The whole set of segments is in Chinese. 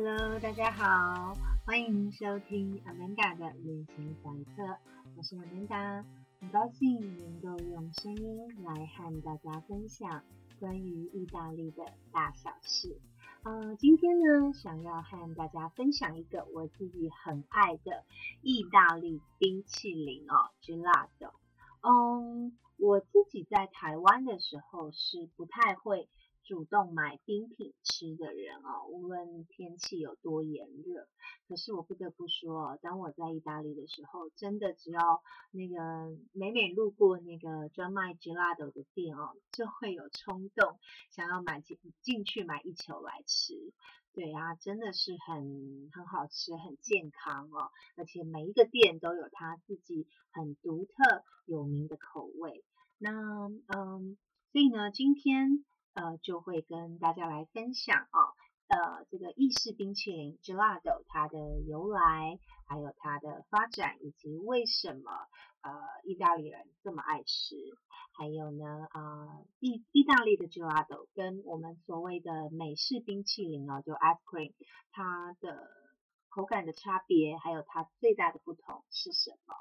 Hello，大家好，欢迎收听 Amanda 的旅行散册，我是 Amanda，很高兴能够用声音来和大家分享关于意大利的大小事。呃，今天呢，想要和大家分享一个我自己很爱的意大利冰淇淋哦，Gelato。嗯，我自己在台湾的时候是不太会。主动买冰品吃的人哦，无论天气有多炎热，可是我不得不说，当我在意大利的时候，真的只要那个每每路过那个专卖 gelato 的店哦，就会有冲动想要买进进去买一球来吃。对啊，真的是很很好吃，很健康哦，而且每一个店都有它自己很独特有名的口味。那嗯，所以呢，今天。呃，就会跟大家来分享哦，呃，这个意式冰淇淋 gelato 它的由来，还有它的发展，以及为什么呃意大利人这么爱吃，还有呢，呃，意意大利的 gelato 跟我们所谓的美式冰淇淋哦，就 ice cream，它的口感的差别，还有它最大的不同是什么？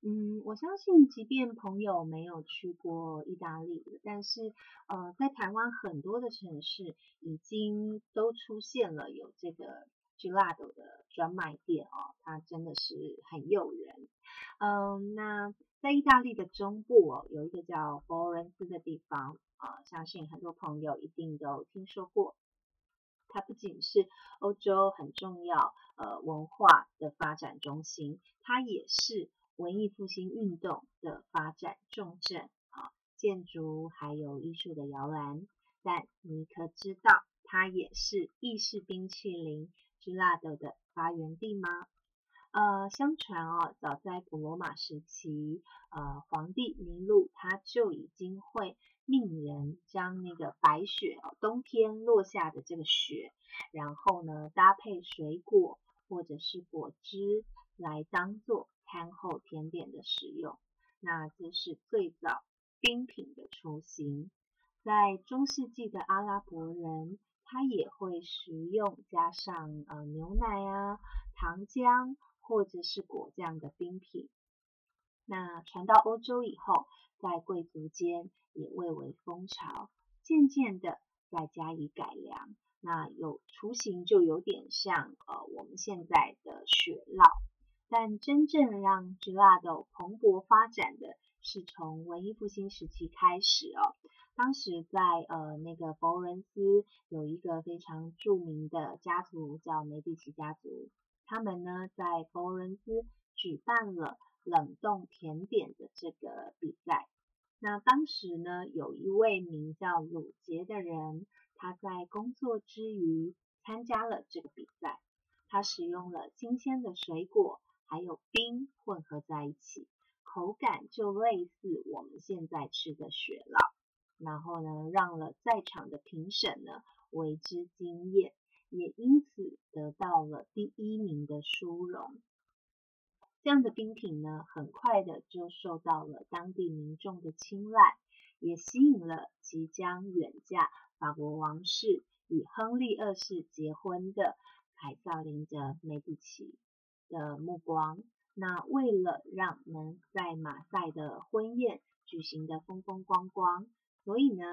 嗯，我相信，即便朋友没有去过意大利，但是呃，在台湾很多的城市已经都出现了有这个 gelato 的专卖店哦，它真的是很诱人。嗯，那在意大利的中部哦，有一个叫佛罗伦斯的地方啊，相信很多朋友一定都听说过。它不仅是欧洲很重要呃文化的发展中心，它也是。文艺复兴运动的发展重镇啊，建筑还有艺术的摇篮。但你可知道，它也是意式冰淇淋 gelato 的发源地吗？呃，相传哦，早在古罗马时期，呃，皇帝尼禄他就已经会命人将那个白雪哦，冬天落下的这个雪，然后呢，搭配水果或者是果汁来当做。餐后甜点的使用，那这是最早冰品的雏形。在中世纪的阿拉伯人，他也会食用加上呃牛奶啊、糖浆或者是果酱的冰品。那传到欧洲以后，在贵族间也蔚为风潮，渐渐的再加以改良。那有雏形就有点像呃我们现在的雪酪。但真正让 gelato 蓬勃发展的是从文艺复兴时期开始哦。当时在呃那个佛罗伦斯有一个非常著名的家族叫梅第奇家族，他们呢在佛罗伦斯举办了冷冻甜点的这个比赛。那当时呢有一位名叫鲁杰的人，他在工作之余参加了这个比赛，他使用了新鲜的水果。还有冰混合在一起，口感就类似我们现在吃的雪酪，然后呢，让了在场的评审呢为之惊艳，也因此得到了第一名的殊荣。这样的冰品呢，很快的就受到了当地民众的青睐，也吸引了即将远嫁法国王室与亨利二世结婚的凯瑟琳的梅蒂奇。的目光，那为了让能在马赛的婚宴举行的风风光光，所以呢，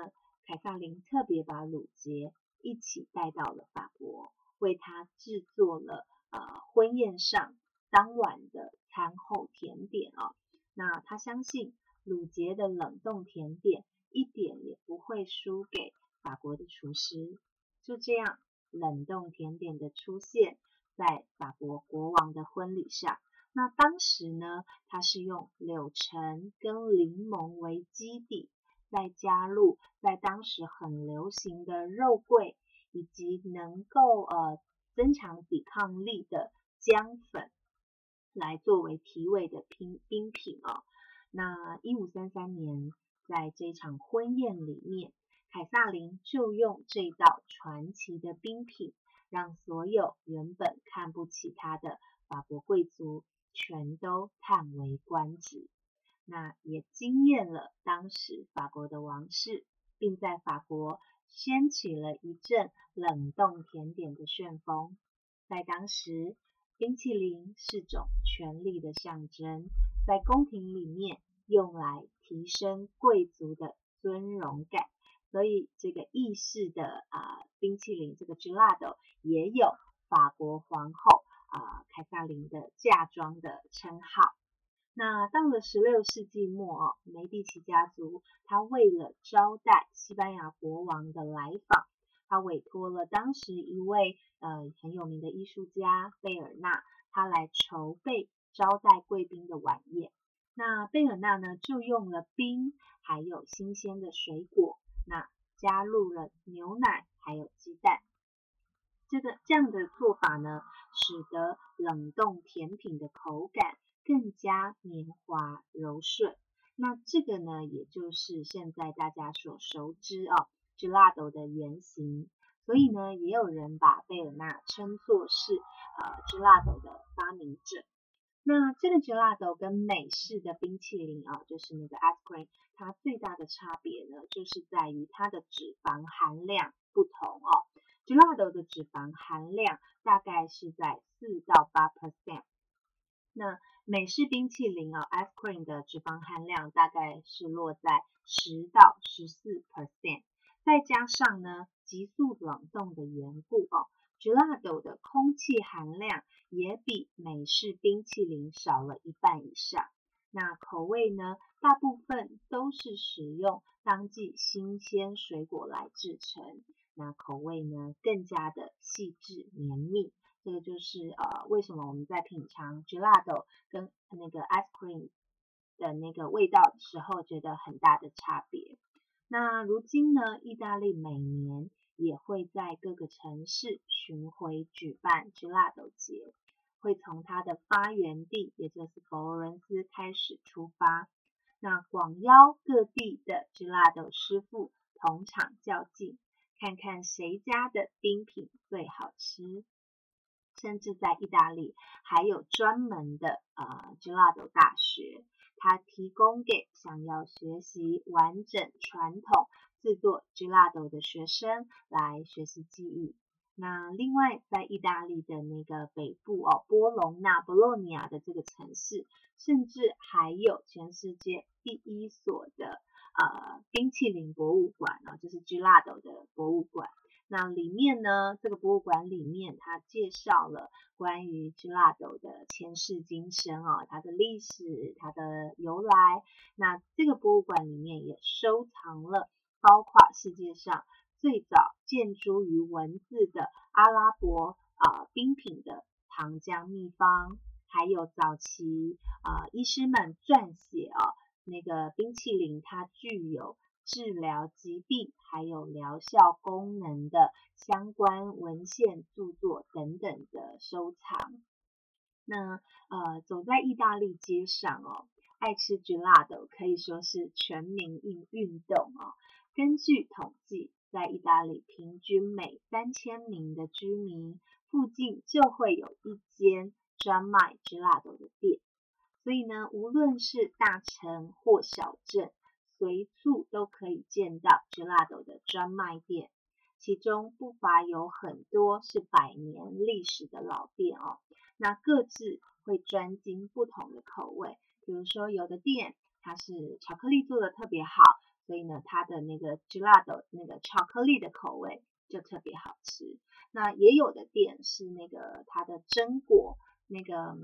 凯撒琳特别把鲁杰一起带到了法国，为他制作了呃婚宴上当晚的餐后甜点哦。那他相信鲁杰的冷冻甜点一点也不会输给法国的厨师。就这样，冷冻甜点的出现。在法国国王的婚礼上，那当时呢，他是用柳橙跟柠檬为基底，再加入在当时很流行的肉桂，以及能够呃增强抵抗力的姜粉，来作为提味的冰冰品哦。那一五三三年，在这场婚宴里面，凯撒琳就用这道传奇的冰品。让所有原本看不起他的法国贵族全都叹为观止，那也惊艳了当时法国的王室，并在法国掀起了一阵冷冻甜点的旋风。在当时，冰淇淋是种权力的象征，在宫廷里面用来提升贵族的尊荣感，所以这个意式的啊冰淇淋，这个 gelato 也有法国皇后啊凯撒琳的嫁妆的称号。那到了十六世纪末哦，梅第奇家族他为了招待西班牙国王的来访。他委托了当时一位呃很有名的艺术家贝尔纳，他来筹备招待贵宾的晚宴。那贝尔纳呢，就用了冰，还有新鲜的水果，那加入了牛奶，还有鸡蛋。这个这样的做法呢，使得冷冻甜品的口感更加绵滑柔顺。那这个呢，也就是现在大家所熟知哦。gelato 的原型，所以呢，也有人把贝尔纳称作是呃 gelato 的发明者。那这个 gelato 跟美式的冰淇淋啊，就是那个 ice cream，它最大的差别呢，就是在于它的脂肪含量不同哦。gelato 的脂肪含量大概是在四到八 percent，那美式冰淇淋啊 ice cream 的脂肪含量大概是落在十到十四 percent。再加上呢，急速冷冻的缘故哦，gelato 的空气含量也比美式冰淇淋少了一半以上。那口味呢，大部分都是使用当季新鲜水果来制成。那口味呢，更加的细致绵密。这个就是呃，为什么我们在品尝 gelato 跟那个 ice cream 的那个味道的时候，觉得很大的差别。那如今呢，意大利每年也会在各个城市巡回举办 gelato 节，会从它的发源地，也就是佛罗伦斯开始出发。那广邀各地的 gelato 师傅同场较劲，看看谁家的冰品最好吃。甚至在意大利还有专门的呃 gelato 大学。它提供给想要学习完整传统制作 gelato 的学生来学习技艺。那另外，在意大利的那个北部哦，波隆纳 （Bologna） 的这个城市，甚至还有全世界第一所的呃冰淇淋博物馆啊，就是 gelato 的博物馆。那里面呢，这个博物馆里面，它介绍了关于 gelato 的前世今生啊，它的历史、它的由来。那这个博物馆里面也收藏了包括世界上最早建筑于文字的阿拉伯啊冰品的糖浆秘方，还有早期啊医师们撰写啊那个冰淇淋，它具有。治疗疾病还有疗效功能的相关文献著作等等的收藏。那呃，走在意大利街上哦，爱吃 gelato 可以说是全民运运动哦。根据统计，在意大利平均每三千名的居民附近就会有一间专卖 gelato 的店。所以呢，无论是大城或小镇。随处都可以见到 gelato 的专卖店，其中不乏有很多是百年历史的老店哦。那各自会专精不同的口味，比如说有的店它是巧克力做的特别好，所以呢它的那个 gelato 那个巧克力的口味就特别好吃。那也有的店是那个它的榛果，那个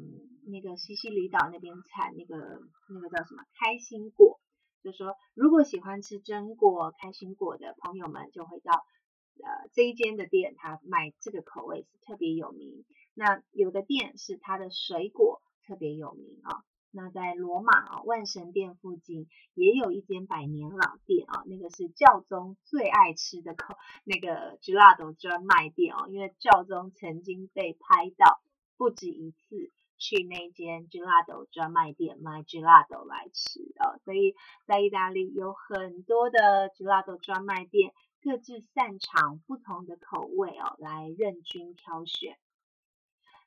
那个西西里岛那边产那个那个叫什么开心果。就说，如果喜欢吃榛果、开心果的朋友们，就会到呃这一间的店，它卖这个口味是特别有名。那有的店是它的水果特别有名啊。那在罗马啊万神殿附近也有一间百年老店啊，那个是教宗最爱吃的口那个 gelato 专卖店哦，因为教宗曾经被拍到不止一次。去那间 gelato 专卖店买 gelato 来吃哦，所以在意大利有很多的 gelato 专卖店，各自擅长不同的口味哦，来任君挑选。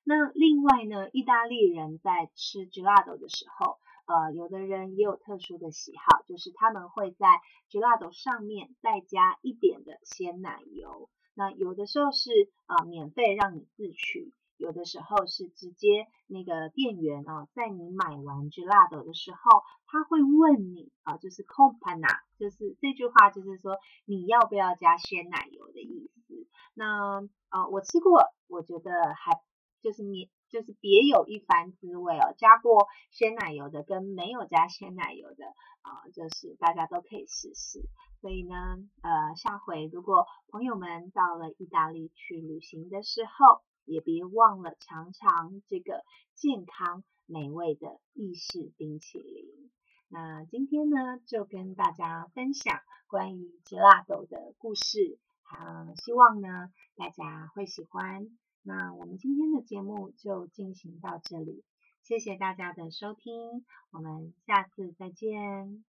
那另外呢，意大利人在吃 gelato 的时候，呃，有的人也有特殊的喜好，就是他们会在 gelato 上面再加一点的鲜奶油。那有的时候是啊免费让你自取。有的时候是直接那个店员哦，在你买完 gelato 的时候，他会问你啊，就是 compana，就是这句话就是说你要不要加鲜奶油的意思。那呃，我吃过，我觉得还就是免。就是别有一番滋味哦，加过鲜奶油的跟没有加鲜奶油的啊，就是大家都可以试试。所以呢，呃，下回如果朋友们到了意大利去旅行的时候，也别忘了尝尝这个健康美味的意式冰淇淋。那今天呢，就跟大家分享关于 gelato 的故事，啊，希望呢大家会喜欢。那我们今天的节目就进行到这里，谢谢大家的收听，我们下次再见。